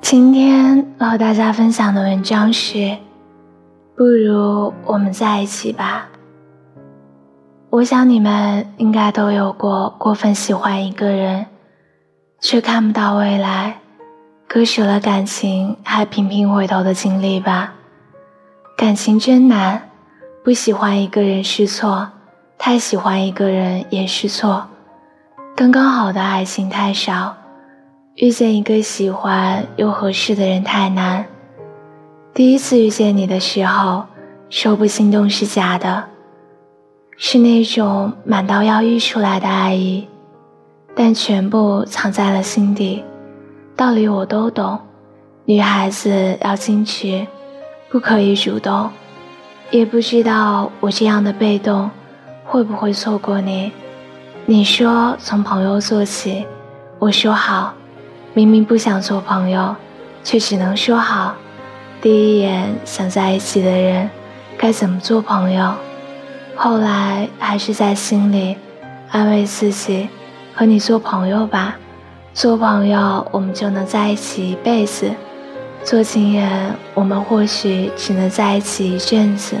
今天和大家分享的文章是：不如我们在一起吧。我想你们应该都有过过分喜欢一个人，却看不到未来，割舍了感情还频频回头的经历吧。感情真难，不喜欢一个人是错，太喜欢一个人也是错，刚刚好的爱情太少。遇见一个喜欢又合适的人太难。第一次遇见你的时候，说不心动是假的，是那种满到要溢出来的爱意，但全部藏在了心底。道理我都懂，女孩子要矜持，不可以主动。也不知道我这样的被动，会不会错过你。你说从朋友做起，我说好。明明不想做朋友，却只能说好。第一眼想在一起的人，该怎么做朋友？后来还是在心里安慰自己：和你做朋友吧，做朋友我们就能在一起一辈子；做情人，我们或许只能在一起一阵子。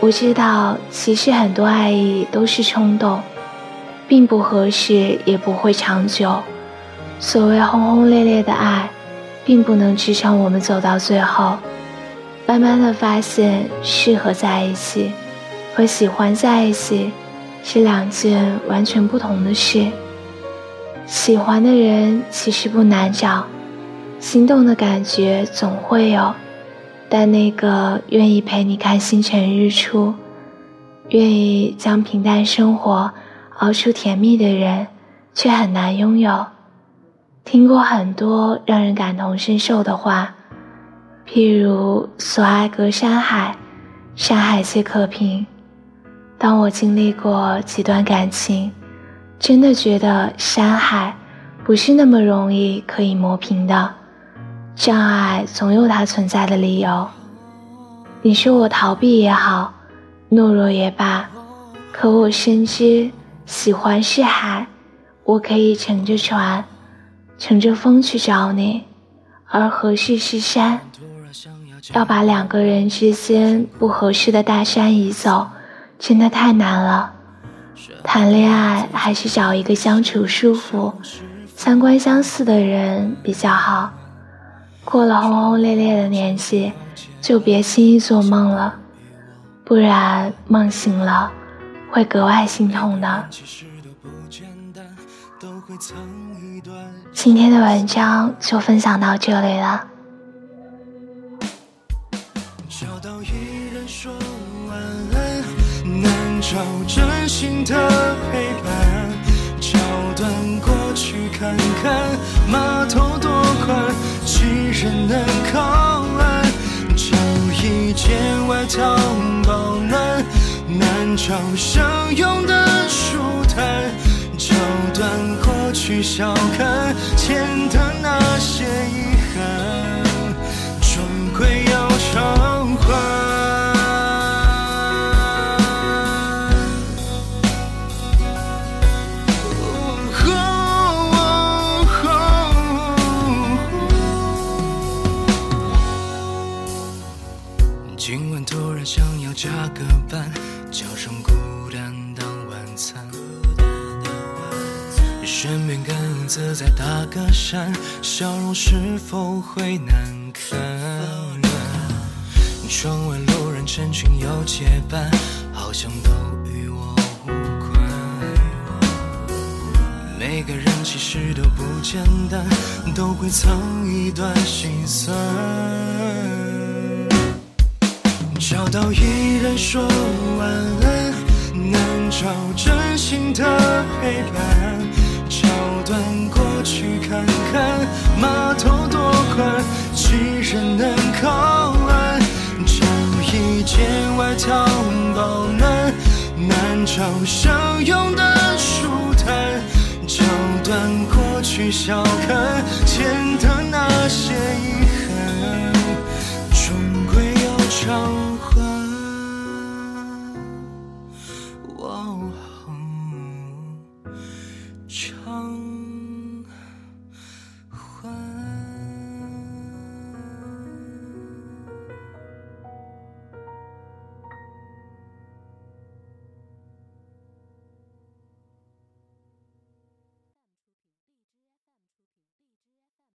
我知道，其实很多爱意都是冲动，并不合适，也不会长久。所谓轰轰烈烈的爱，并不能支撑我们走到最后。慢慢的发现，适合在一起和喜欢在一起是两件完全不同的事。喜欢的人其实不难找，心动的感觉总会有，但那个愿意陪你看星辰日出，愿意将平淡生活熬出甜蜜的人，却很难拥有。听过很多让人感同身受的话，譬如“所爱隔山海，山海皆可平”。当我经历过几段感情，真的觉得山海不是那么容易可以磨平的，障碍总有它存在的理由。你说我逃避也好，懦弱也罢，可我深知，喜欢是海，我可以乘着船。乘着风去找你，而合适是山。要把两个人之间不合适的大山移走，真的太难了。谈恋爱还是找一个相处舒服、三观相似的人比较好。过了轰轰烈烈的年纪，就别轻易做梦了，不然梦醒了会格外心痛的。今天的文章就分享到这里了。找到一人说晚安，难找真心的陪伴。桥段过去看看，码头多宽，几人能靠岸？找一件外套保暖，难找相拥的舒坦。桥段过去，笑看前的那些遗憾，终归要偿还。今晚突然想要加个班，叫声孤单当晚餐。身边跟自在打个闪，笑容是否会难看？窗外路人成群又结伴，好像都与我无关。每个人其实都不简单，都会藏一段心酸。找到一人说晚安，难找真心的陪伴。桥段过去看看，码头多宽，几人能靠岸？找一件外套保暖，难找相拥的舒坦。桥段过去笑看。